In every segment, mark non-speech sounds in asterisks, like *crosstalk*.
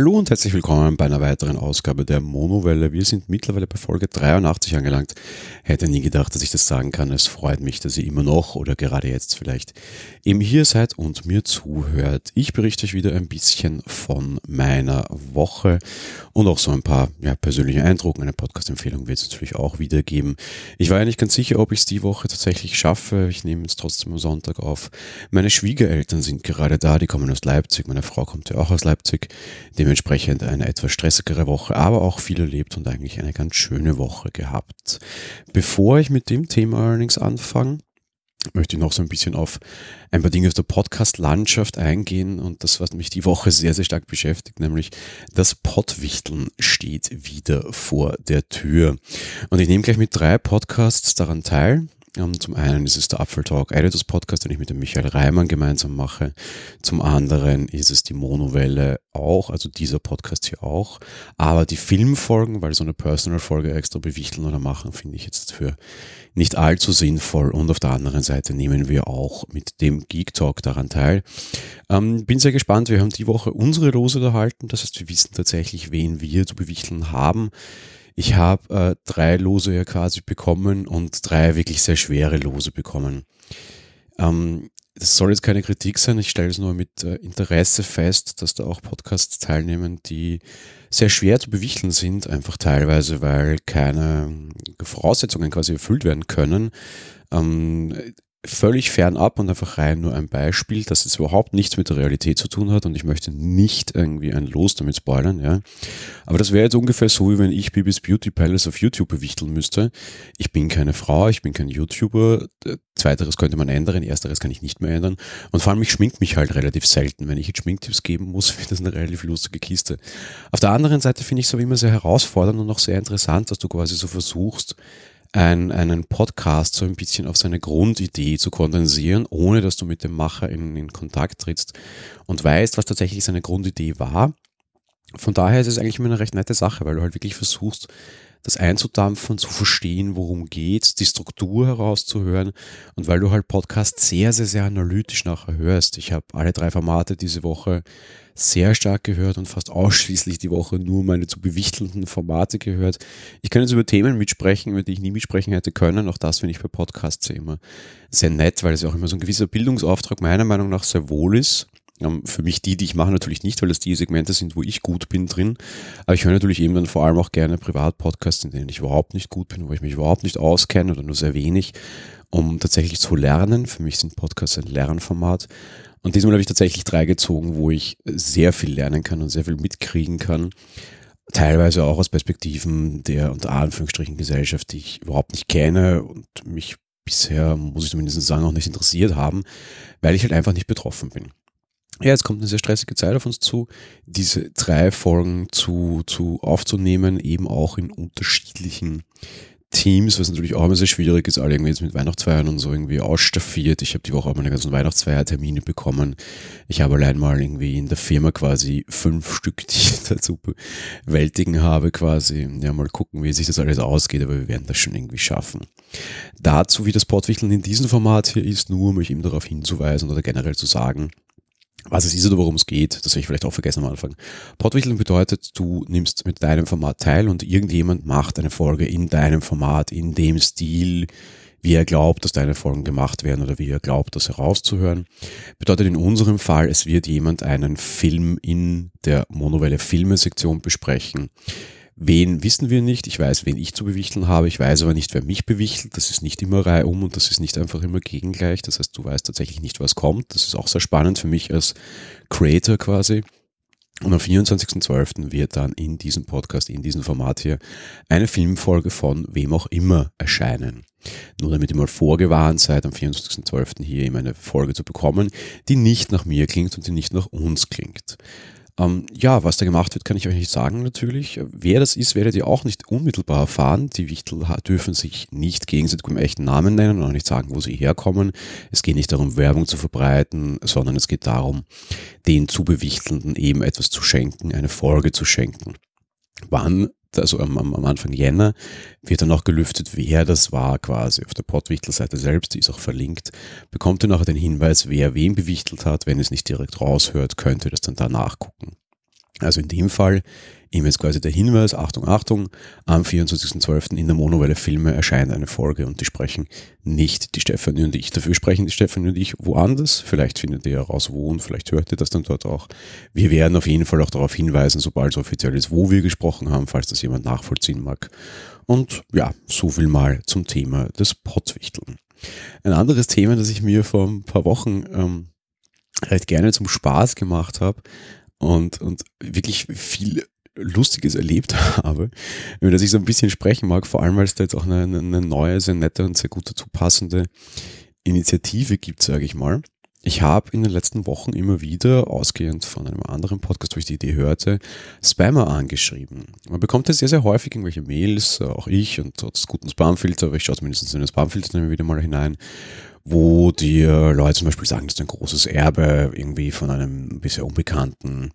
Hallo und herzlich willkommen bei einer weiteren Ausgabe der Monowelle. Wir sind mittlerweile bei Folge 83 angelangt. Hätte nie gedacht, dass ich das sagen kann. Es freut mich, dass ihr immer noch oder gerade jetzt vielleicht eben hier seid und mir zuhört. Ich berichte euch wieder ein bisschen von meiner Woche und auch so ein paar ja, persönliche Eindrücke. Eine Podcast-Empfehlung wird es natürlich auch wieder geben. Ich war ja nicht ganz sicher, ob ich es die Woche tatsächlich schaffe. Ich nehme es trotzdem am Sonntag auf. Meine Schwiegereltern sind gerade da. Die kommen aus Leipzig. Meine Frau kommt ja auch aus Leipzig. Dementsprechend eine etwas stressigere Woche, aber auch viel erlebt und eigentlich eine ganz schöne Woche gehabt. Bevor ich mit dem Thema allerdings anfange, möchte ich noch so ein bisschen auf ein paar Dinge aus der Podcast-Landschaft eingehen und das, was mich die Woche sehr, sehr stark beschäftigt, nämlich das Pottwichteln steht wieder vor der Tür. Und ich nehme gleich mit drei Podcasts daran teil. Ähm, zum einen ist es der Apfel Talk Editors Podcast, den ich mit dem Michael Reimann gemeinsam mache. Zum anderen ist es die Monowelle auch, also dieser Podcast hier auch. Aber die Filmfolgen, weil so eine Personal-Folge extra bewichteln oder machen, finde ich jetzt für nicht allzu sinnvoll. Und auf der anderen Seite nehmen wir auch mit dem Geek Talk daran teil. Ähm, bin sehr gespannt. Wir haben die Woche unsere Lose erhalten. Das heißt, wir wissen tatsächlich, wen wir zu bewichteln haben. Ich habe äh, drei Lose ja quasi bekommen und drei wirklich sehr schwere Lose bekommen. Ähm, das soll jetzt keine Kritik sein, ich stelle es nur mit äh, Interesse fest, dass da auch Podcasts teilnehmen, die sehr schwer zu bewichteln sind, einfach teilweise, weil keine Voraussetzungen quasi erfüllt werden können. Ähm, völlig fernab und einfach rein nur ein Beispiel, das jetzt überhaupt nichts mit der Realität zu tun hat und ich möchte nicht irgendwie ein Los damit spoilern, ja. Aber das wäre jetzt ungefähr so, wie wenn ich Bibis Beauty Palace auf YouTube bewichteln müsste. Ich bin keine Frau, ich bin kein YouTuber. Zweiteres könnte man ändern, ersteres kann ich nicht mehr ändern. Und vor allem, ich schmink mich halt relativ selten. Wenn ich jetzt Schminktipps geben muss, *laughs* wird das eine relativ lustige Kiste. Auf der anderen Seite finde ich es aber immer sehr herausfordernd und auch sehr interessant, dass du quasi so versuchst, ein, einen Podcast so ein bisschen auf seine Grundidee zu kondensieren, ohne dass du mit dem Macher in, in Kontakt trittst und weißt, was tatsächlich seine Grundidee war. Von daher ist es eigentlich immer eine recht nette Sache, weil du halt wirklich versuchst, das einzudampfen, zu verstehen, worum geht, die Struktur herauszuhören und weil du halt Podcast sehr, sehr, sehr analytisch nachher hörst. Ich habe alle drei Formate diese Woche sehr stark gehört und fast ausschließlich die Woche nur meine zu bewichtelnden Formate gehört. Ich kann jetzt über Themen mitsprechen, über die ich nie mitsprechen hätte können. Auch das finde ich bei Podcasts immer sehr nett, weil es ja auch immer so ein gewisser Bildungsauftrag meiner Meinung nach sehr wohl ist. Ähm, für mich die, die ich mache, natürlich nicht, weil das die Segmente sind, wo ich gut bin drin. Aber ich höre natürlich eben dann vor allem auch gerne Privatpodcasts, in denen ich überhaupt nicht gut bin, wo ich mich überhaupt nicht auskenne oder nur sehr wenig, um tatsächlich zu lernen. Für mich sind Podcasts ein Lernformat. Und diesmal habe ich tatsächlich drei gezogen, wo ich sehr viel lernen kann und sehr viel mitkriegen kann. Teilweise auch aus Perspektiven der unter Anführungsstrichen Gesellschaft, die ich überhaupt nicht kenne und mich bisher, muss ich zumindest sagen, auch nicht interessiert haben, weil ich halt einfach nicht betroffen bin. Ja, jetzt kommt eine sehr stressige Zeit auf uns zu, diese drei Folgen zu, zu aufzunehmen, eben auch in unterschiedlichen Teams, was natürlich auch immer sehr schwierig ist, alle irgendwie jetzt mit Weihnachtsfeiern und so irgendwie ausstaffiert. Ich habe die Woche auch meine ganzen Weihnachtsfeiertermine bekommen. Ich habe allein mal irgendwie in der Firma quasi fünf Stück, die ich *laughs* dazu bewältigen habe quasi. Ja, mal gucken, wie sich das alles ausgeht, aber wir werden das schon irgendwie schaffen. Dazu, wie das Portwichteln in diesem Format hier ist, nur um euch eben darauf hinzuweisen oder generell zu sagen, was es ist oder worum es geht, das habe ich vielleicht auch vergessen am Anfang. Podwichteln bedeutet, du nimmst mit deinem Format teil und irgendjemand macht eine Folge in deinem Format, in dem Stil, wie er glaubt, dass deine Folgen gemacht werden oder wie er glaubt, das herauszuhören. Bedeutet in unserem Fall, es wird jemand einen Film in der Monowelle Filme-Sektion besprechen Wen wissen wir nicht. Ich weiß, wen ich zu bewichteln habe. Ich weiß aber nicht, wer mich bewichtelt. Das ist nicht immer reihum und das ist nicht einfach immer gegengleich. Das heißt, du weißt tatsächlich nicht, was kommt. Das ist auch sehr spannend für mich als Creator quasi. Und am 24.12. wird dann in diesem Podcast, in diesem Format hier, eine Filmfolge von wem auch immer erscheinen. Nur damit ihr mal vorgewarnt seid, am 24.12. hier eben eine Folge zu bekommen, die nicht nach mir klingt und die nicht nach uns klingt. Ähm, ja, was da gemacht wird, kann ich euch nicht sagen natürlich. Wer das ist, werdet ihr auch nicht unmittelbar erfahren. Die Wichtel dürfen sich nicht gegenseitig im echten Namen nennen und auch nicht sagen, wo sie herkommen. Es geht nicht darum, Werbung zu verbreiten, sondern es geht darum, den Zubewichtelnden eben etwas zu schenken, eine Folge zu schenken. Wann also am, am Anfang Jänner, wird dann auch gelüftet, wer das war quasi auf der Pottwichtel-Seite selbst, die ist auch verlinkt, bekommt ihr nachher den Hinweis, wer wen bewichtelt hat. Wenn es nicht direkt raushört, könnt ihr das dann da nachgucken. Also in dem Fall ihm jetzt quasi der Hinweis, Achtung, Achtung, am 24.12. in der Monowelle Filme erscheint eine Folge und die sprechen nicht die Stefanie und ich. Dafür sprechen die Stefanie und ich woanders. Vielleicht findet ihr heraus, wo und vielleicht hört ihr das dann dort auch. Wir werden auf jeden Fall auch darauf hinweisen, sobald es offiziell ist, wo wir gesprochen haben, falls das jemand nachvollziehen mag. Und ja, so viel mal zum Thema des Pottwichteln. Ein anderes Thema, das ich mir vor ein paar Wochen ähm, recht gerne zum Spaß gemacht habe, und, und wirklich viel Lustiges erlebt *laughs* habe, über das ich so ein bisschen sprechen mag, vor allem weil es da jetzt auch eine, eine neue, sehr nette und sehr gut dazu passende Initiative gibt, sage ich mal. Ich habe in den letzten Wochen immer wieder, ausgehend von einem anderen Podcast, wo ich die Idee hörte, Spammer angeschrieben. Man bekommt ja sehr, sehr häufig irgendwelche Mails, auch ich und trotz guten Spamfilter, aber ich schaue zumindest in den Spamfilter dann wieder mal hinein, wo die Leute zum Beispiel sagen, dass du ein großes Erbe irgendwie von einem bisher unbekannten,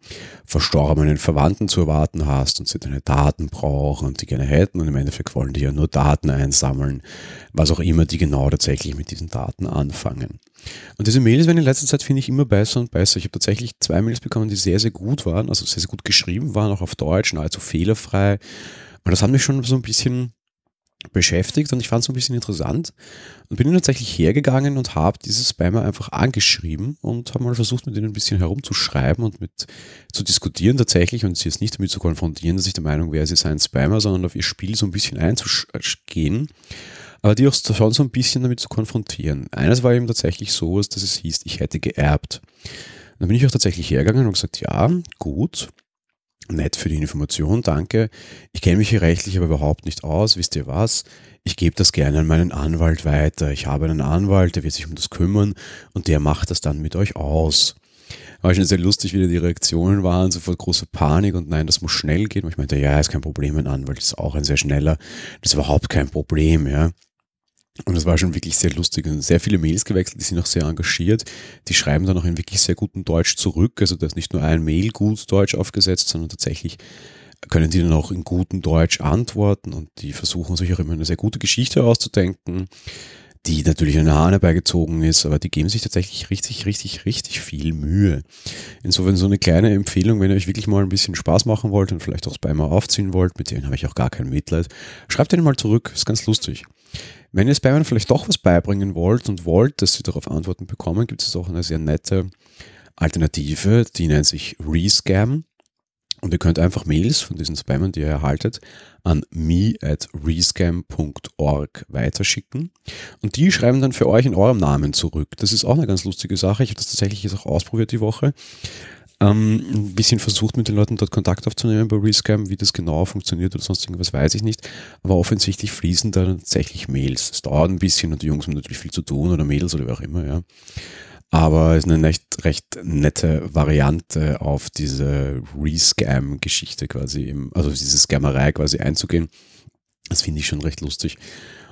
verstorbenen Verwandten zu erwarten hast und sie deine Daten brauchen und die gerne hätten und im Endeffekt wollen die ja nur Daten einsammeln, was auch immer die genau tatsächlich mit diesen Daten anfangen. Und diese Mails werden in letzter Zeit, finde ich, immer besser und besser. Ich habe tatsächlich zwei Mails bekommen, die sehr, sehr gut waren, also sehr, sehr gut geschrieben waren, auch auf Deutsch, nahezu fehlerfrei. Und das hat mich schon so ein bisschen beschäftigt und ich fand es ein bisschen interessant und bin tatsächlich hergegangen und habe diese Spammer einfach angeschrieben und habe mal versucht, mit ihnen ein bisschen herumzuschreiben und mit zu diskutieren tatsächlich und sie jetzt nicht damit zu konfrontieren, dass ich der Meinung wäre, sie seien Spammer, sondern auf ihr Spiel so ein bisschen einzugehen, aber die auch schon so ein bisschen damit zu konfrontieren. Eines war eben tatsächlich so, dass es hieß, ich hätte geerbt. Und dann bin ich auch tatsächlich hergegangen und gesagt, ja, gut, Nett für die Information, danke. Ich kenne mich hier rechtlich aber überhaupt nicht aus. Wisst ihr was? Ich gebe das gerne an meinen Anwalt weiter. Ich habe einen Anwalt, der wird sich um das kümmern und der macht das dann mit euch aus. War schon sehr lustig, wie die Reaktionen waren, sofort große Panik und nein, das muss schnell gehen. Und ich meinte, ja, ist kein Problem, ein Anwalt ist auch ein sehr schneller. Das ist überhaupt kein Problem, ja. Und das war schon wirklich sehr lustig und sehr viele Mails gewechselt, die sind auch sehr engagiert. Die schreiben dann auch in wirklich sehr gutem Deutsch zurück. Also da ist nicht nur ein Mail gut Deutsch aufgesetzt, sondern tatsächlich können die dann auch in gutem Deutsch antworten und die versuchen sich auch immer eine sehr gute Geschichte auszudenken, die natürlich eine Hahn herbeigezogen ist, aber die geben sich tatsächlich richtig, richtig, richtig viel Mühe. Insofern so eine kleine Empfehlung, wenn ihr euch wirklich mal ein bisschen Spaß machen wollt und vielleicht auch das Beimer aufziehen wollt, mit denen habe ich auch gar kein Mitleid, schreibt denen mal zurück, ist ganz lustig. Wenn ihr Spammern vielleicht doch was beibringen wollt und wollt, dass sie darauf Antworten bekommen, gibt es auch eine sehr nette Alternative, die nennt sich Rescam. Und ihr könnt einfach Mails von diesen Spammern, die ihr erhaltet, an me at rescam.org weiterschicken. Und die schreiben dann für euch in eurem Namen zurück. Das ist auch eine ganz lustige Sache. Ich habe das tatsächlich jetzt auch ausprobiert die Woche ähm, ein bisschen versucht, mit den Leuten dort Kontakt aufzunehmen bei Rescam, wie das genau funktioniert oder sonst irgendwas, weiß ich nicht. Aber offensichtlich fließen da tatsächlich Mails. Es dauert ein bisschen und die Jungs haben natürlich viel zu tun oder Mails oder wie auch immer, ja. Aber es ist eine recht, recht nette Variante auf diese Rescam-Geschichte quasi, also diese Scammerei quasi einzugehen. Das finde ich schon recht lustig.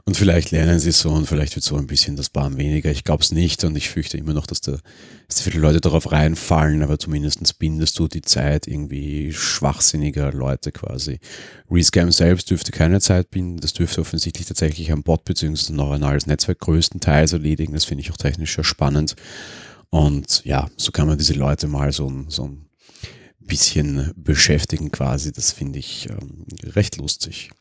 Und vielleicht lernen sie so und vielleicht wird so ein bisschen das Barm weniger. Ich glaube es nicht und ich fürchte immer noch, dass da dass viele Leute darauf reinfallen, aber zumindest bindest du die Zeit irgendwie schwachsinniger Leute quasi. Rescam selbst dürfte keine Zeit binden, das dürfte offensichtlich tatsächlich ein Bot bzw. ein neuronales Netzwerk größtenteils erledigen. Das finde ich auch technisch sehr spannend. Und ja, so kann man diese Leute mal so, so ein bisschen beschäftigen quasi. Das finde ich ähm, recht lustig.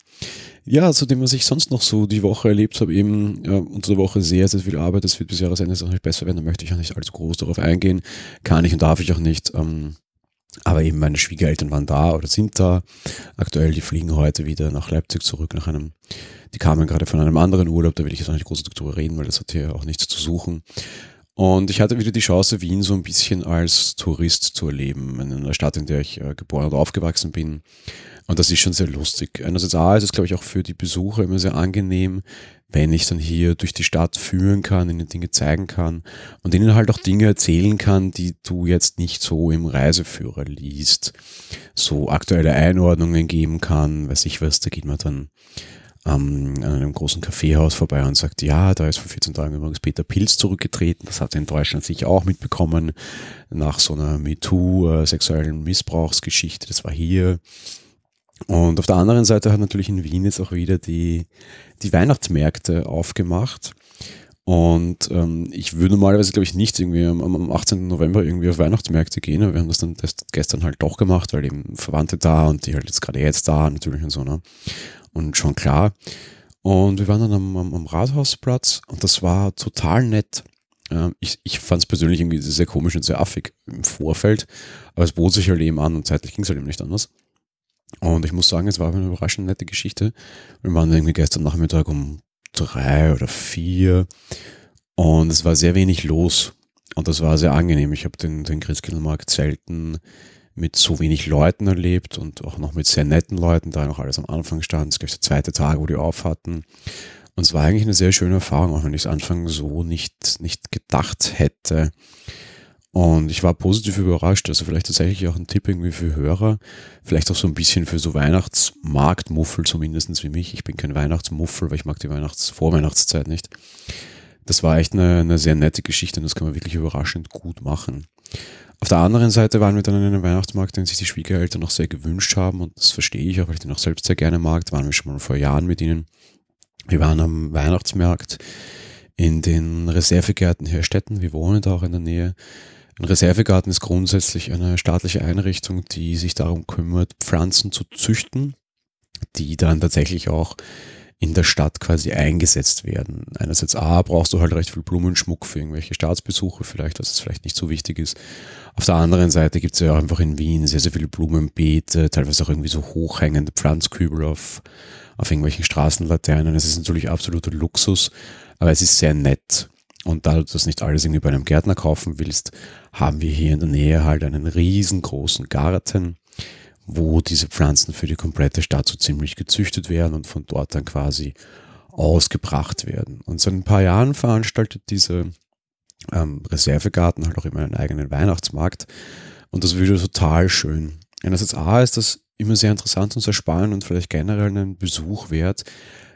Ja, zu dem, was ich sonst noch so die Woche erlebt habe, eben ja, unter der Woche sehr, sehr viel Arbeit. Das wird bis Jahresende auch nicht besser werden. Da möchte ich auch nicht allzu groß darauf eingehen. Kann ich und darf ich auch nicht. Ähm, aber eben meine Schwiegereltern waren da oder sind da. Aktuell, die fliegen heute wieder nach Leipzig zurück nach einem, die kamen gerade von einem anderen Urlaub, da will ich jetzt auch nicht groß darüber reden, weil das hat hier auch nichts zu suchen. Und ich hatte wieder die Chance, Wien so ein bisschen als Tourist zu erleben. In einer Stadt, in der ich äh, geboren und aufgewachsen bin. Und das ist schon sehr lustig. Einerseits A ist es, glaube ich, auch für die Besucher immer sehr angenehm, wenn ich dann hier durch die Stadt führen kann, ihnen Dinge zeigen kann und ihnen halt auch Dinge erzählen kann, die du jetzt nicht so im Reiseführer liest. So aktuelle Einordnungen geben kann, weiß ich was, da geht man dann ähm, an einem großen Kaffeehaus vorbei und sagt, ja, da ist vor 14 Tagen übrigens Peter Pilz zurückgetreten. Das hat er in Deutschland sicher auch mitbekommen nach so einer MeToo äh, sexuellen Missbrauchsgeschichte. Das war hier Und auf der anderen Seite hat natürlich in Wien jetzt auch wieder die, die Weihnachtsmärkte aufgemacht. Und ähm, ich würde normalerweise, glaube ich, nicht irgendwie am, am 18. November irgendwie auf Weihnachtsmärkte gehen, aber wir haben das dann gestern halt doch gemacht, weil eben Verwandte da und die halt jetzt gerade jetzt da natürlich und so, ne? Und schon klar. Und wir waren dann am, am, am Rathausplatz und das war total nett. Ähm, ich ich fand es persönlich irgendwie sehr komisch und sehr affig im Vorfeld, aber es bot sich halt eben an und zeitlich ging es halt eben nicht anders. Und ich muss sagen, es war eine überraschend nette Geschichte. Wir waren irgendwie gestern Nachmittag um drei oder vier und es war sehr wenig los und das war sehr angenehm. Ich habe den, den Christkindlmarkt selten mit so wenig Leuten erlebt und auch noch mit sehr netten Leuten, da noch alles am Anfang stand. Gleich der zweite Tag, wo die auf hatten. Und es war eigentlich eine sehr schöne Erfahrung, auch wenn ich es Anfang so nicht, nicht gedacht hätte. Und ich war positiv überrascht. Also vielleicht tatsächlich auch ein Tipp irgendwie für Hörer. Vielleicht auch so ein bisschen für so Weihnachtsmarktmuffel zumindestens wie mich. Ich bin kein Weihnachtsmuffel, weil ich mag die Weihnachts-, Vorweihnachtszeit nicht. Das war echt eine, eine sehr nette Geschichte und das kann man wirklich überraschend gut machen. Auf der anderen Seite waren wir dann in einem Weihnachtsmarkt, den sich die Schwiegereltern noch sehr gewünscht haben und das verstehe ich auch, weil ich den auch selbst sehr gerne mag. Da waren wir schon mal vor Jahren mit ihnen. Wir waren am Weihnachtsmarkt in den Reservegärten Herstetten. Wir wohnen da auch in der Nähe. Ein Reservegarten ist grundsätzlich eine staatliche Einrichtung, die sich darum kümmert, Pflanzen zu züchten, die dann tatsächlich auch in der Stadt quasi eingesetzt werden. Einerseits A, brauchst du halt recht viel Blumenschmuck für irgendwelche Staatsbesuche, vielleicht, was es vielleicht nicht so wichtig ist. Auf der anderen Seite gibt es ja auch einfach in Wien sehr, sehr viele Blumenbeete, teilweise auch irgendwie so hochhängende Pflanzkübel auf, auf irgendwelchen Straßenlaternen. Es ist natürlich absoluter Luxus, aber es ist sehr nett. Und da du das nicht alles irgendwie bei einem Gärtner kaufen willst, haben wir hier in der Nähe halt einen riesengroßen Garten, wo diese Pflanzen für die komplette Stadt so ziemlich gezüchtet werden und von dort dann quasi ausgebracht werden. Und seit ein paar Jahren veranstaltet diese ähm, Reservegarten halt auch immer einen eigenen Weihnachtsmarkt. Und das würde total schön. Einerseits A ist das immer sehr interessant und sehr spannend und vielleicht generell einen Besuch wert,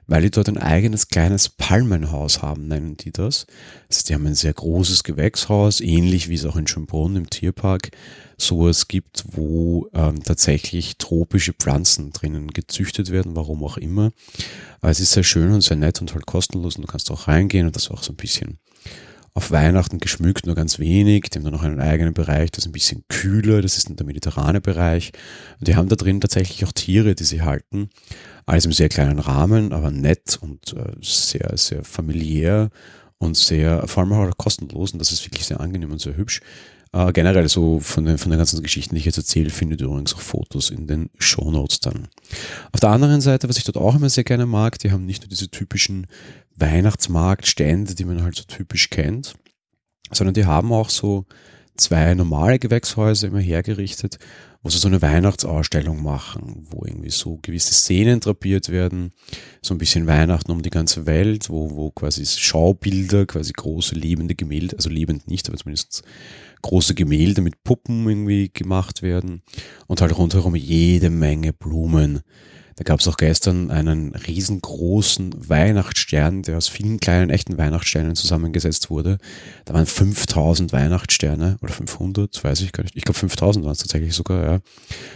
weil die dort ein eigenes kleines Palmenhaus haben, nennen die das. Heißt, die haben ein sehr großes Gewächshaus, ähnlich wie es auch in Schönbrunn im Tierpark sowas gibt, wo ähm, tatsächlich tropische Pflanzen drinnen gezüchtet werden, warum auch immer. Aber es ist sehr schön und sehr nett und halt kostenlos und du kannst auch reingehen und das auch so ein bisschen auf Weihnachten geschmückt, nur ganz wenig. Die haben dann noch einen eigenen Bereich, das ist ein bisschen kühler, das ist der mediterrane Bereich. Und die haben da drin tatsächlich auch Tiere, die sie halten. Alles im sehr kleinen Rahmen, aber nett und äh, sehr, sehr familiär und sehr, vor allem auch kostenlos und das ist wirklich sehr angenehm und sehr hübsch. Äh, generell so von den, von den ganzen Geschichten, die ich jetzt erzähle, findet ihr übrigens auch Fotos in den Shownotes dann. Auf der anderen Seite, was ich dort auch immer sehr gerne mag, die haben nicht nur diese typischen Weihnachtsmarktstände, die man halt so typisch kennt, sondern die haben auch so zwei normale Gewächshäuser immer hergerichtet, wo sie so eine Weihnachtsausstellung machen, wo irgendwie so gewisse Szenen drapiert werden, so ein bisschen Weihnachten um die ganze Welt, wo, wo quasi Schaubilder, quasi große lebende Gemälde, also lebend nicht, aber zumindest große Gemälde mit Puppen irgendwie gemacht werden. Und halt rundherum jede Menge Blumen, da gab es auch gestern einen riesengroßen Weihnachtsstern, der aus vielen kleinen echten Weihnachtssternen zusammengesetzt wurde. Da waren 5000 Weihnachtssterne oder 500, weiß ich gar nicht. Ich glaube 5000 waren es tatsächlich sogar, ja.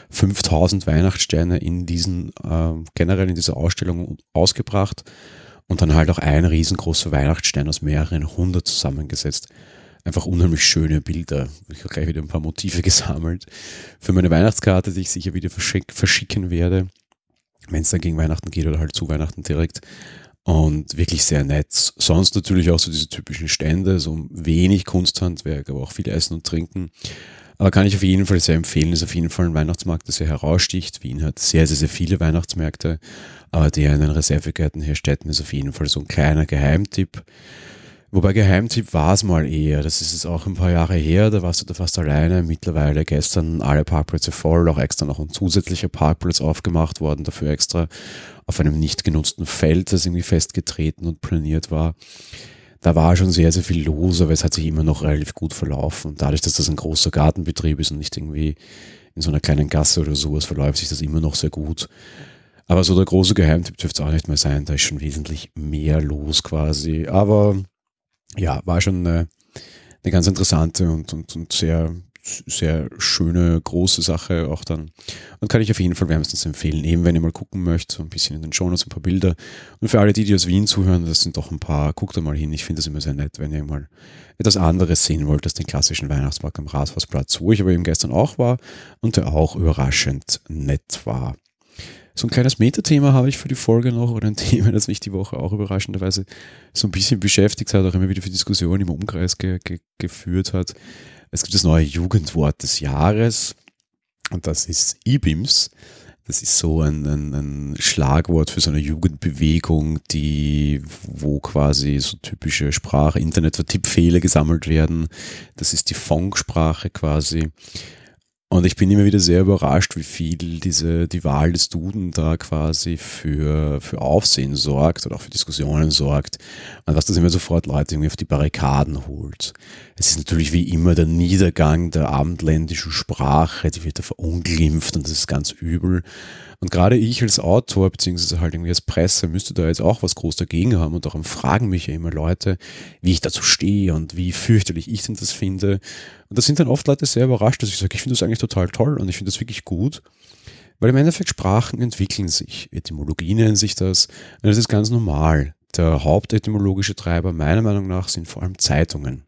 5000 Weihnachtssterne in diesen, äh, generell in dieser Ausstellung ausgebracht und dann halt auch ein riesengroßer Weihnachtsstern aus mehreren hundert zusammengesetzt einfach unheimlich schöne Bilder. Ich habe gleich wieder ein paar Motive *laughs* gesammelt für meine Weihnachtskarte, die ich sicher wieder verschicken werde wenn es dann gegen Weihnachten geht oder halt zu Weihnachten direkt. Und wirklich sehr nett. Sonst natürlich auch so diese typischen Stände, so wenig Kunsthandwerk, aber auch viel Essen und Trinken. Aber kann ich auf jeden Fall sehr empfehlen, ist auf jeden Fall ein Weihnachtsmarkt, der sehr heraussticht. Wien hat sehr, sehr, sehr viele Weihnachtsmärkte, aber der in den Reservegärten hier Städten ist auf jeden Fall so ein kleiner Geheimtipp. Wobei Geheimtipp war es mal eher. Das ist jetzt auch ein paar Jahre her, da warst du da fast alleine. Mittlerweile gestern alle Parkplätze voll, auch extra noch ein zusätzlicher Parkplatz aufgemacht worden, dafür extra auf einem nicht genutzten Feld, das irgendwie festgetreten und planiert war. Da war schon sehr, sehr viel los, aber es hat sich immer noch relativ gut verlaufen. dadurch, dass das ein großer Gartenbetrieb ist und nicht irgendwie in so einer kleinen Gasse oder sowas, verläuft sich das immer noch sehr gut. Aber so der große Geheimtipp dürfte es auch nicht mehr sein. Da ist schon wesentlich mehr los quasi. Aber ja, war schon eine, eine ganz interessante und, und, und sehr sehr schöne, große Sache auch dann. Und kann ich auf jeden Fall wärmstens empfehlen, eben wenn ihr mal gucken möchtet, so ein bisschen in den Shownotes ein paar Bilder. Und für alle die, die aus Wien zuhören, das sind doch ein paar, guckt da mal hin. Ich finde das immer sehr nett, wenn ihr mal etwas anderes sehen wollt als den klassischen Weihnachtsmarkt am Rathausplatz, wo ich aber eben gestern auch war und der auch überraschend nett war. So ein kleines Metathema habe ich für die Folge noch oder ein *laughs* Thema, das mich die Woche auch überraschenderweise so ein bisschen beschäftigt hat, auch immer wieder für Diskussionen im Umkreis ge ge geführt hat. Es gibt das neue Jugendwort des Jahres und das ist IBIMS. Das ist so ein, ein, ein, Schlagwort für so eine Jugendbewegung, die, wo quasi so typische Sprache, Internet- oder Tippfehler gesammelt werden. Das ist die Fonksprache quasi. Und ich bin immer wieder sehr überrascht, wie viel diese, die Wahl des Duden da quasi für, für Aufsehen sorgt oder auch für Diskussionen sorgt. Und was das immer sofort Leute irgendwie auf die Barrikaden holt. Es ist natürlich wie immer der Niedergang der abendländischen Sprache, die wird da verunglimpft und das ist ganz übel. Und gerade ich als Autor, beziehungsweise halt irgendwie als Presse, müsste da jetzt auch was groß dagegen haben und darum fragen mich ja immer Leute, wie ich dazu stehe und wie fürchterlich ich denn das finde. Und da sind dann oft Leute sehr überrascht, dass ich sage, ich finde das eigentlich total toll und ich finde das wirklich gut. Weil im Endeffekt Sprachen entwickeln sich, Etymologien nennen sich das, und das ist ganz normal. Der hauptetymologische Treiber meiner Meinung nach sind vor allem Zeitungen.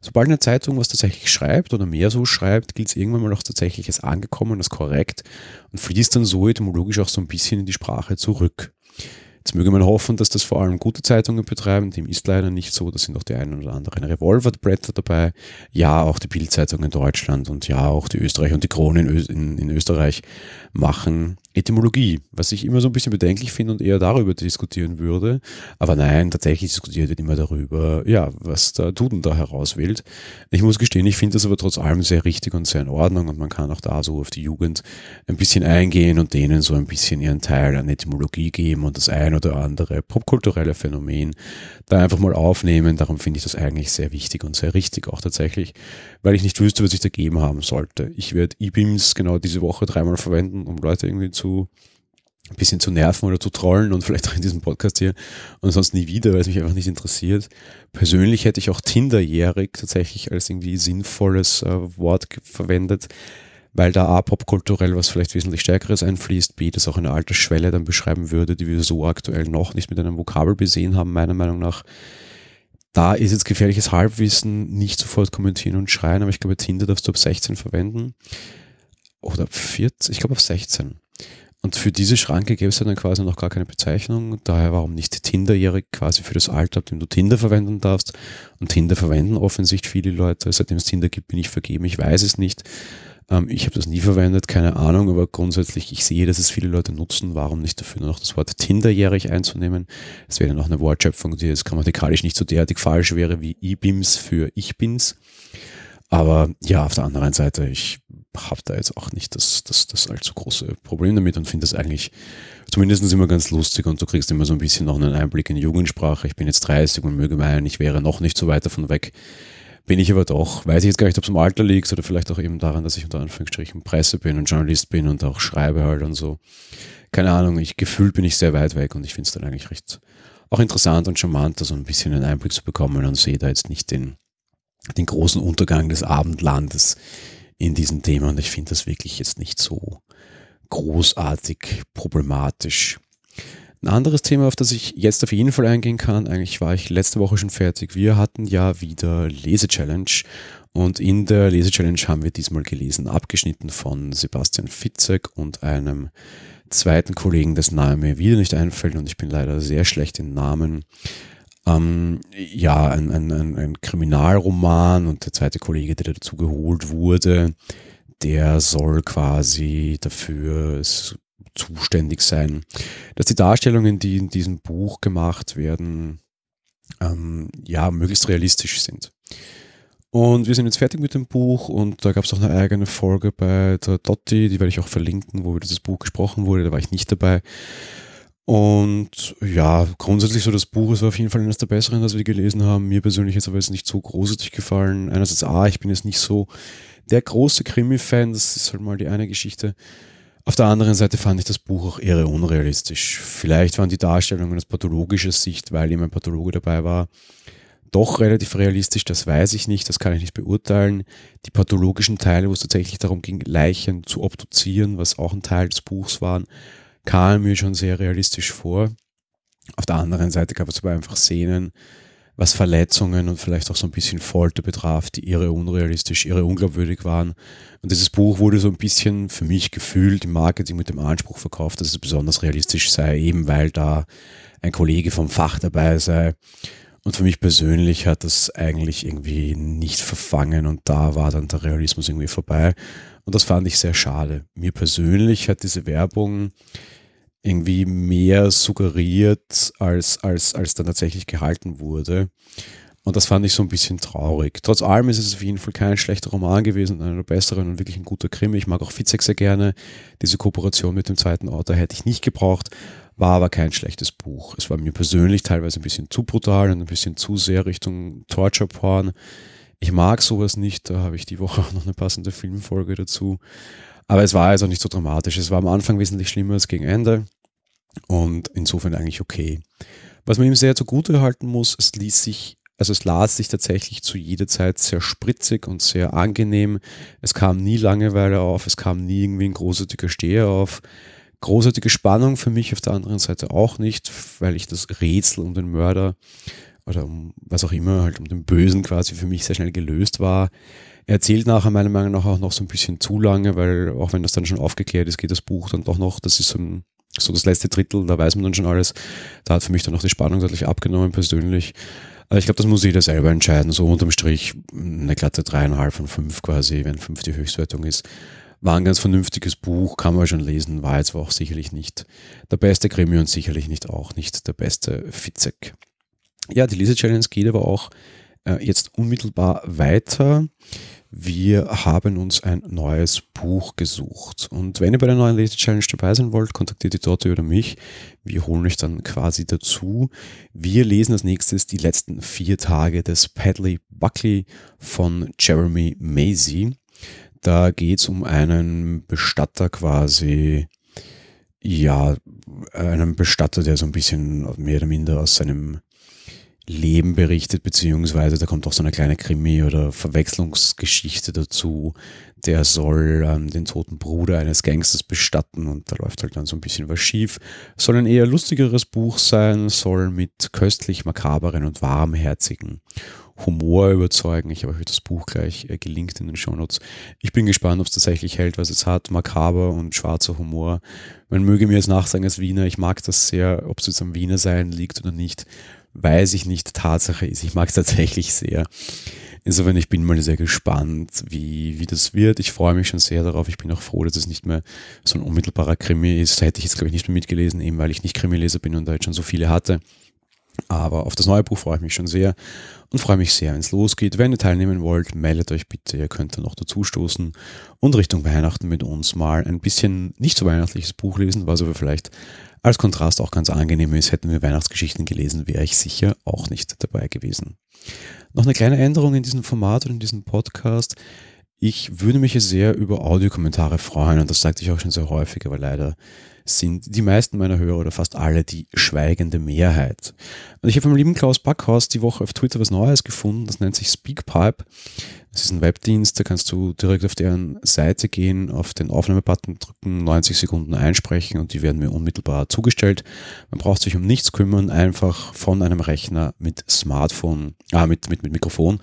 Sobald eine Zeitung was tatsächlich schreibt oder mehr so schreibt, gilt es irgendwann mal auch tatsächlich als angekommen, als korrekt und fließt dann so etymologisch auch so ein bisschen in die Sprache zurück. Jetzt möge man hoffen, dass das vor allem gute Zeitungen betreiben. Dem ist leider nicht so. Da sind auch die einen oder anderen Revolverblätter dabei. Ja, auch die Bildzeitung in Deutschland und ja, auch die Österreich und die Krone in, Ö in Österreich machen Etymologie, was ich immer so ein bisschen bedenklich finde und eher darüber diskutieren würde. Aber nein, tatsächlich diskutiert wird immer darüber, ja, was der Duden da herauswählt. Ich muss gestehen, ich finde das aber trotz allem sehr richtig und sehr in Ordnung und man kann auch da so auf die Jugend ein bisschen eingehen und denen so ein bisschen ihren Teil an Etymologie geben und das ein oder andere popkulturelle Phänomen da einfach mal aufnehmen. Darum finde ich das eigentlich sehr wichtig und sehr richtig auch tatsächlich, weil ich nicht wüsste, was ich dagegen haben sollte. Ich werde E-Beams genau diese Woche dreimal verwenden, um Leute irgendwie zu ein bisschen zu nerven oder zu trollen und vielleicht auch in diesem Podcast hier und sonst nie wieder, weil es mich einfach nicht interessiert. Persönlich hätte ich auch Tinderjährig tatsächlich als irgendwie sinnvolles äh, Wort verwendet, weil da A, popkulturell was vielleicht wesentlich Stärkeres einfließt, B, das auch eine Altersschwelle dann beschreiben würde, die wir so aktuell noch nicht mit einem Vokabel besehen haben, meiner Meinung nach. Da ist jetzt gefährliches Halbwissen, nicht sofort kommentieren und schreien, aber ich glaube, Tinder darfst du ab 16 verwenden. Oder ab 14, ich glaube ab 16. Und für diese Schranke gäbe es ja dann quasi noch gar keine Bezeichnung. Daher warum nicht Tinderjährig quasi für das Alter, ab dem du Tinder verwenden darfst. Und Tinder verwenden offensichtlich viele Leute. Seitdem es Tinder gibt, bin ich vergeben. Ich weiß es nicht. Ähm, ich habe das nie verwendet, keine Ahnung, aber grundsätzlich, ich sehe, dass es viele Leute nutzen. Warum nicht dafür nur noch das Wort Tinderjährig einzunehmen? Es wäre noch eine Wortschöpfung, die jetzt grammatikalisch nicht so derartig falsch wäre wie IBIMS für Ich bin's. Aber ja, auf der anderen Seite, ich habe da jetzt auch nicht das, das, das allzu große Problem damit und finde das eigentlich zumindest immer ganz lustig und du kriegst immer so ein bisschen noch einen Einblick in Jugendsprache. Ich bin jetzt 30 und möge meinen, ich wäre noch nicht so weit davon weg. Bin ich aber doch. Weiß ich jetzt gar nicht, ob es am Alter liegt oder vielleicht auch eben daran, dass ich unter Anführungsstrichen Presse bin und Journalist bin und auch schreibe halt und so. Keine Ahnung, ich gefühlt bin ich sehr weit weg und ich finde es dann eigentlich recht auch interessant und charmant, da so ein bisschen einen Einblick zu bekommen und sehe da jetzt nicht den, den großen Untergang des Abendlandes in diesem Thema und ich finde das wirklich jetzt nicht so großartig problematisch. Ein anderes Thema, auf das ich jetzt auf jeden Fall eingehen kann, eigentlich war ich letzte Woche schon fertig. Wir hatten ja wieder Lese-Challenge und in der Lese-Challenge haben wir diesmal gelesen, abgeschnitten von Sebastian Fitzek und einem zweiten Kollegen, dessen Name mir wieder nicht einfällt und ich bin leider sehr schlecht in Namen ähm, ja, ein, ein, ein, Kriminalroman und der zweite Kollege, der dazu geholt wurde, der soll quasi dafür zuständig sein, dass die Darstellungen, die in diesem Buch gemacht werden, ähm, ja, möglichst realistisch sind. Und wir sind jetzt fertig mit dem Buch und da gab es auch eine eigene Folge bei der Dotti, die werde ich auch verlinken, wo über dieses Buch gesprochen wurde, da war ich nicht dabei. Und ja, grundsätzlich so das Buch ist auf jeden Fall eines der besseren, das wir gelesen haben. Mir persönlich ist aber jetzt nicht so großartig gefallen. Einerseits, ah, ich bin jetzt nicht so der große Krimi-Fan, das ist halt mal die eine Geschichte. Auf der anderen Seite fand ich das Buch auch eher unrealistisch. Vielleicht waren die Darstellungen aus pathologischer Sicht, weil eben ein Pathologe dabei war, doch relativ realistisch, das weiß ich nicht, das kann ich nicht beurteilen. Die pathologischen Teile, wo es tatsächlich darum ging, Leichen zu obduzieren, was auch ein Teil des Buchs waren, kamen mir schon sehr realistisch vor. Auf der anderen Seite gab es aber einfach Szenen, was Verletzungen und vielleicht auch so ein bisschen Folter betraf, die irre unrealistisch, irre unglaubwürdig waren. Und dieses Buch wurde so ein bisschen für mich gefühlt im Marketing mit dem Anspruch verkauft, dass es besonders realistisch sei, eben weil da ein Kollege vom Fach dabei sei. Und für mich persönlich hat das eigentlich irgendwie nicht verfangen und da war dann der Realismus irgendwie vorbei. Und das fand ich sehr schade. Mir persönlich hat diese Werbung irgendwie mehr suggeriert, als, als, als dann tatsächlich gehalten wurde. Und das fand ich so ein bisschen traurig. Trotz allem ist es auf jeden Fall kein schlechter Roman gewesen, einer der besseren und wirklich ein guter Krimi. Ich mag auch Fitzek sehr gerne. Diese Kooperation mit dem zweiten Autor hätte ich nicht gebraucht, war aber kein schlechtes Buch. Es war mir persönlich teilweise ein bisschen zu brutal und ein bisschen zu sehr Richtung Torture Porn. Ich mag sowas nicht, da habe ich die Woche *laughs* auch noch eine passende Filmfolge dazu. Aber es war also nicht so dramatisch. Es war am Anfang wesentlich schlimmer als gegen Ende und insofern eigentlich okay. Was man ihm sehr zugute halten muss, es ließ sich, also es las sich tatsächlich zu jeder Zeit sehr spritzig und sehr angenehm. Es kam nie Langeweile auf, es kam nie irgendwie ein großartiger Steher auf. Großartige Spannung für mich auf der anderen Seite auch nicht, weil ich das Rätsel um den Mörder oder um was auch immer, halt um den Bösen quasi für mich sehr schnell gelöst war. Er erzählt nachher meiner Meinung nach auch noch so ein bisschen zu lange, weil auch wenn das dann schon aufgeklärt ist, geht das Buch dann doch noch, das ist so, ein, so das letzte Drittel, da weiß man dann schon alles. Da hat für mich dann auch die Spannung deutlich abgenommen persönlich. Aber ich glaube, das muss jeder selber entscheiden. So unterm Strich eine glatte dreieinhalb von fünf quasi, wenn fünf die Höchstwertung ist. War ein ganz vernünftiges Buch, kann man schon lesen, war jetzt auch sicherlich nicht der beste Krimi und sicherlich nicht auch nicht der beste Fitzek. Ja, die Lese-Challenge geht aber auch äh, jetzt unmittelbar weiter. Wir haben uns ein neues Buch gesucht. Und wenn ihr bei der neuen Late Challenge dabei sein wollt, kontaktiert die Dorte oder mich. Wir holen euch dann quasi dazu. Wir lesen als nächstes die letzten vier Tage des Padley Buckley von Jeremy Macy. Da geht es um einen Bestatter quasi, ja, einen Bestatter, der so ein bisschen mehr oder minder aus seinem Leben berichtet, beziehungsweise da kommt auch so eine kleine Krimi- oder Verwechslungsgeschichte dazu. Der soll ähm, den toten Bruder eines Gangsters bestatten und da läuft halt dann so ein bisschen was schief. Soll ein eher lustigeres Buch sein, soll mit köstlich makaberen und warmherzigen Humor überzeugen. Ich habe euch das Buch gleich äh, gelinkt in den Shownotes. Ich bin gespannt, ob es tatsächlich hält, was es hat. Makaber und schwarzer Humor. Man möge mir jetzt nachsagen als Wiener, ich mag das sehr, ob es jetzt am Wiener sein liegt oder nicht weiß ich nicht. Tatsache ist, ich mag es tatsächlich sehr. Insofern, ich bin mal sehr gespannt, wie, wie das wird. Ich freue mich schon sehr darauf. Ich bin auch froh, dass es nicht mehr so ein unmittelbarer Krimi ist. Da hätte ich jetzt, glaube ich, nicht mehr mitgelesen, eben weil ich nicht Krimileser bin und da jetzt schon so viele hatte. Aber auf das neue Buch freue ich mich schon sehr und freue mich sehr, wenn es losgeht. Wenn ihr teilnehmen wollt, meldet euch bitte. Ihr könnt dann noch dazustoßen und Richtung Weihnachten mit uns mal ein bisschen nicht so weihnachtliches Buch lesen, was aber vielleicht als Kontrast auch ganz angenehm ist, hätten wir Weihnachtsgeschichten gelesen, wäre ich sicher auch nicht dabei gewesen. Noch eine kleine Änderung in diesem Format und in diesem Podcast. Ich würde mich sehr über Audiokommentare freuen und das sagte ich auch schon sehr häufig, aber leider sind die meisten meiner Hörer oder fast alle die schweigende Mehrheit. Und ich habe vom lieben Klaus Backhaus die Woche auf Twitter was Neues gefunden, das nennt sich Speakpipe. Das ist ein Webdienst, da kannst du direkt auf deren Seite gehen, auf den Aufnahmebutton drücken, 90 Sekunden einsprechen und die werden mir unmittelbar zugestellt. Man braucht sich um nichts kümmern, einfach von einem Rechner mit Smartphone, ah, mit, mit, mit Mikrofon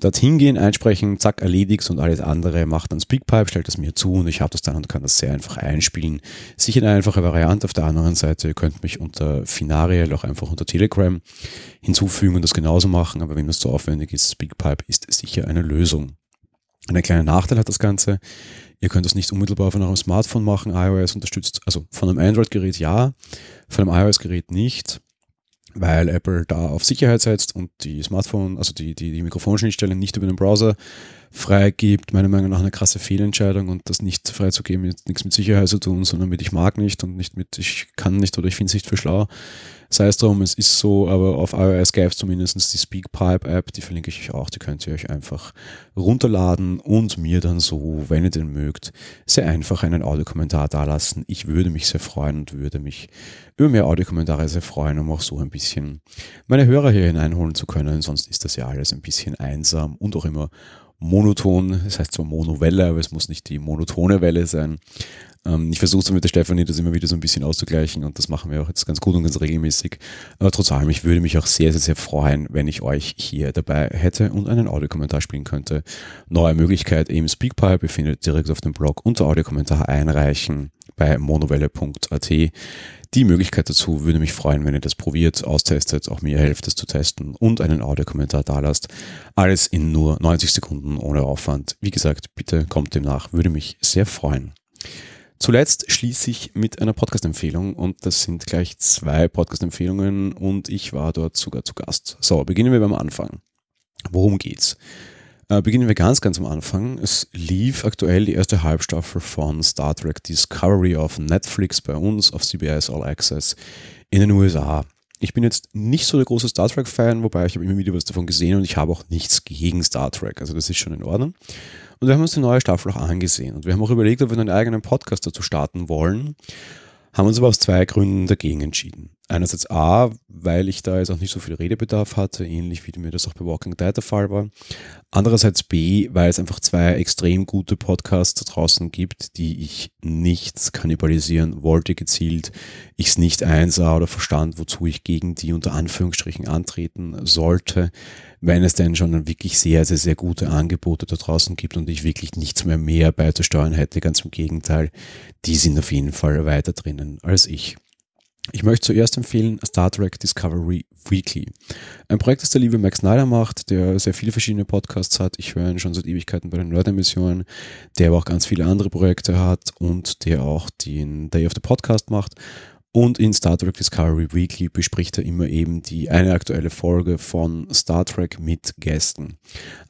dorthin gehen, einsprechen, zack, erledigt und alles andere macht dann Speakpipe, stellt das mir zu und ich habe das dann und kann das sehr einfach einspielen. Sicher eine einfache Variante. Auf der anderen Seite, ihr könnt mich unter Finariel auch einfach unter Telegram hinzufügen und das genauso machen, aber wenn das zu aufwendig ist, Speakpipe ist sicher eine Lösung. Ein kleiner Nachteil hat das Ganze. Ihr könnt das nicht unmittelbar von eurem Smartphone machen. iOS unterstützt, also von einem Android-Gerät ja, von einem iOS-Gerät nicht, weil Apple da auf Sicherheit setzt und die Smartphone, also die, die, die Mikrofonschnittstelle nicht über den Browser freigibt, meiner Meinung nach eine krasse Fehlentscheidung und das nicht freizugeben hat nichts mit Sicherheit zu tun, sondern mit ich mag nicht und nicht mit ich kann nicht oder ich finde es nicht für schlau. Sei es drum, es ist so, aber auf iOS gäbe es zumindest die Speakpipe-App, die verlinke ich euch auch, die könnt ihr euch einfach runterladen und mir dann so, wenn ihr den mögt, sehr einfach einen Audiokommentar dalassen. Ich würde mich sehr freuen und würde mich über mehr Audiokommentare sehr freuen, um auch so ein bisschen meine Hörer hier hineinholen zu können. Sonst ist das ja alles ein bisschen einsam und auch immer monoton. Das heißt zwar Monowelle, aber es muss nicht die monotone Welle sein. Ähm, ich versuche so mit der Stefanie das immer wieder so ein bisschen auszugleichen und das machen wir auch jetzt ganz gut und ganz regelmäßig. Aber trotz allem, ich würde mich auch sehr, sehr, sehr freuen, wenn ich euch hier dabei hätte und einen Audiokommentar spielen könnte. Neue Möglichkeit eben Speakpipe, ihr findet direkt auf dem Blog unter Audiokommentar einreichen bei monowelle.at. Die Möglichkeit dazu würde mich freuen, wenn ihr das probiert, austestet, auch mir helft, das zu testen und einen Audiokommentar da lasst. Alles in nur 90 Sekunden ohne Aufwand. Wie gesagt, bitte kommt dem nach, würde mich sehr freuen. Zuletzt schließe ich mit einer Podcast-Empfehlung und das sind gleich zwei Podcast-Empfehlungen und ich war dort sogar zu Gast. So, beginnen wir beim Anfang. Worum geht's? Äh, beginnen wir ganz, ganz am Anfang. Es lief aktuell die erste Halbstaffel von Star Trek Discovery auf Netflix bei uns auf CBS All Access in den USA. Ich bin jetzt nicht so der große Star Trek-Fan, wobei ich habe immer wieder was davon gesehen und ich habe auch nichts gegen Star Trek. Also das ist schon in Ordnung. Und wir haben uns die neue Staffel auch angesehen. Und wir haben auch überlegt, ob wir einen eigenen Podcast dazu starten wollen. Haben uns aber aus zwei Gründen dagegen entschieden. Einerseits A, weil ich da jetzt auch nicht so viel Redebedarf hatte, ähnlich wie mir das auch bei Walking Dead der Fall war. Andererseits B, weil es einfach zwei extrem gute Podcasts draußen gibt, die ich nicht kannibalisieren wollte gezielt, ich es nicht einsah oder verstand, wozu ich gegen die unter Anführungsstrichen antreten sollte, wenn es denn schon wirklich sehr, sehr, sehr gute Angebote da draußen gibt und ich wirklich nichts mehr mehr beizusteuern hätte. Ganz im Gegenteil, die sind auf jeden Fall weiter drinnen als ich. Ich möchte zuerst empfehlen Star Trek Discovery Weekly. Ein Projekt, das der liebe Max Snyder macht, der sehr viele verschiedene Podcasts hat. Ich höre ihn schon seit Ewigkeiten bei den Nerd-Emissionen, der aber auch ganz viele andere Projekte hat und der auch den Day of the Podcast macht. Und in Star Trek Discovery Weekly bespricht er immer eben die eine aktuelle Folge von Star Trek mit Gästen.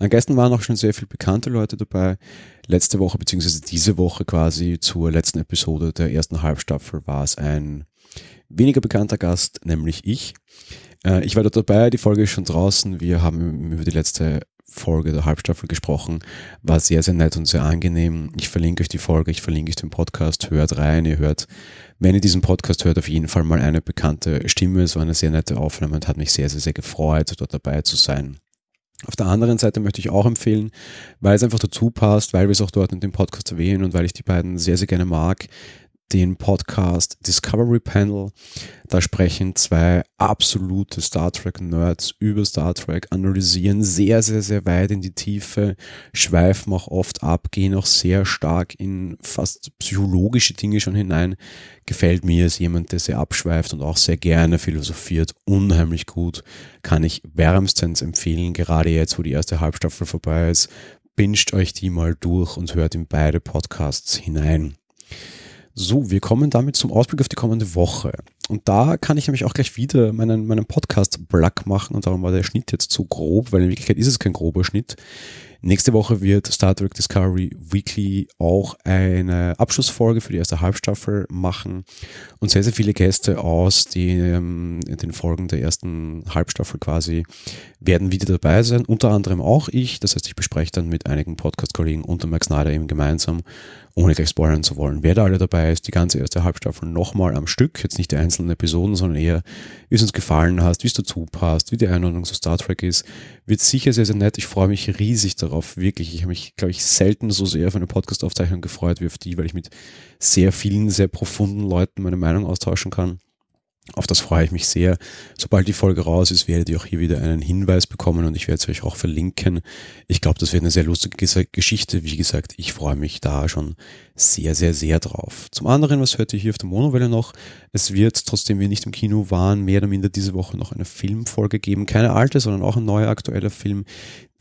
An Gästen waren auch schon sehr viele bekannte Leute dabei. Letzte Woche, beziehungsweise diese Woche quasi zur letzten Episode der ersten Halbstaffel war es ein weniger bekannter Gast, nämlich ich. Äh, ich war dort dabei, die Folge ist schon draußen. Wir haben über die letzte Folge der Halbstaffel gesprochen. War sehr, sehr nett und sehr angenehm. Ich verlinke euch die Folge, ich verlinke euch den Podcast. Hört rein, ihr hört, wenn ihr diesen Podcast hört, auf jeden Fall mal eine bekannte Stimme. Es war eine sehr nette Aufnahme und hat mich sehr, sehr, sehr gefreut, dort dabei zu sein. Auf der anderen Seite möchte ich auch empfehlen, weil es einfach dazu passt, weil wir es auch dort in dem Podcast erwähnen und weil ich die beiden sehr, sehr gerne mag, den Podcast Discovery Panel. Da sprechen zwei absolute Star Trek Nerds über Star Trek, analysieren sehr, sehr, sehr weit in die Tiefe, schweifen auch oft ab, gehen auch sehr stark in fast psychologische Dinge schon hinein. Gefällt mir als jemand, der sehr abschweift und auch sehr gerne philosophiert, unheimlich gut. Kann ich wärmstens empfehlen, gerade jetzt, wo die erste Halbstaffel vorbei ist. Binscht euch die mal durch und hört in beide Podcasts hinein. So, wir kommen damit zum Ausblick auf die kommende Woche. Und da kann ich nämlich auch gleich wieder meinen, meinen Podcast-Plug machen und darum war der Schnitt jetzt zu grob, weil in Wirklichkeit ist es kein grober Schnitt. Nächste Woche wird Star Trek Discovery Weekly auch eine Abschlussfolge für die erste Halbstaffel machen und sehr, sehr viele Gäste aus den, den Folgen der ersten Halbstaffel quasi werden wieder dabei sein. Unter anderem auch ich. Das heißt, ich bespreche dann mit einigen Podcast-Kollegen unter Max Snyder eben gemeinsam ohne gleich spoilern zu wollen, wer da alle dabei ist, die ganze erste Halbstaffel nochmal am Stück, jetzt nicht die einzelnen Episoden, sondern eher, wie es uns gefallen hat, wie es dazu passt, wie die Einordnung zu Star Trek ist, wird sicher sehr, sehr nett. Ich freue mich riesig darauf, wirklich. Ich habe mich, glaube ich, selten so sehr auf eine Podcast-Aufzeichnung gefreut wie auf die, weil ich mit sehr vielen, sehr profunden Leuten meine Meinung austauschen kann. Auf das freue ich mich sehr. Sobald die Folge raus ist, werdet ihr auch hier wieder einen Hinweis bekommen und ich werde es euch auch verlinken. Ich glaube, das wird eine sehr lustige Geschichte. Wie gesagt, ich freue mich da schon sehr, sehr, sehr drauf. Zum anderen, was hört ihr hier auf der Monowelle noch? Es wird, trotzdem wir nicht im Kino waren, mehr oder minder diese Woche noch eine Filmfolge geben. Keine alte, sondern auch ein neuer aktueller Film,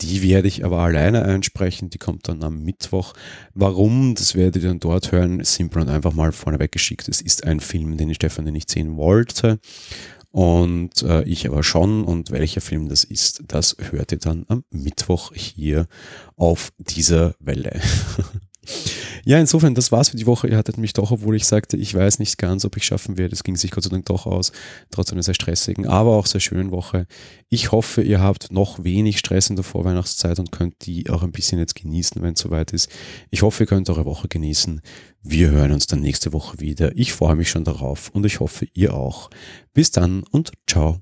die werde ich aber alleine einsprechen. Die kommt dann am Mittwoch. Warum? Das werdet ihr dann dort hören. Simpel und einfach mal vorneweg geschickt. Es ist ein Film, den ich Stefan nicht sehen wollte. Und äh, ich aber schon. Und welcher Film das ist, das hört ihr dann am Mittwoch hier auf dieser Welle. *laughs* Ja, insofern, das war's für die Woche. Ihr hattet mich doch, obwohl ich sagte, ich weiß nicht ganz, ob ich schaffen werde. Es ging sich Gott sei Dank doch aus, trotz einer sehr stressigen, aber auch sehr schönen Woche. Ich hoffe, ihr habt noch wenig Stress in der Vorweihnachtszeit und könnt die auch ein bisschen jetzt genießen, wenn es soweit ist. Ich hoffe, ihr könnt eure Woche genießen. Wir hören uns dann nächste Woche wieder. Ich freue mich schon darauf und ich hoffe, ihr auch. Bis dann und ciao.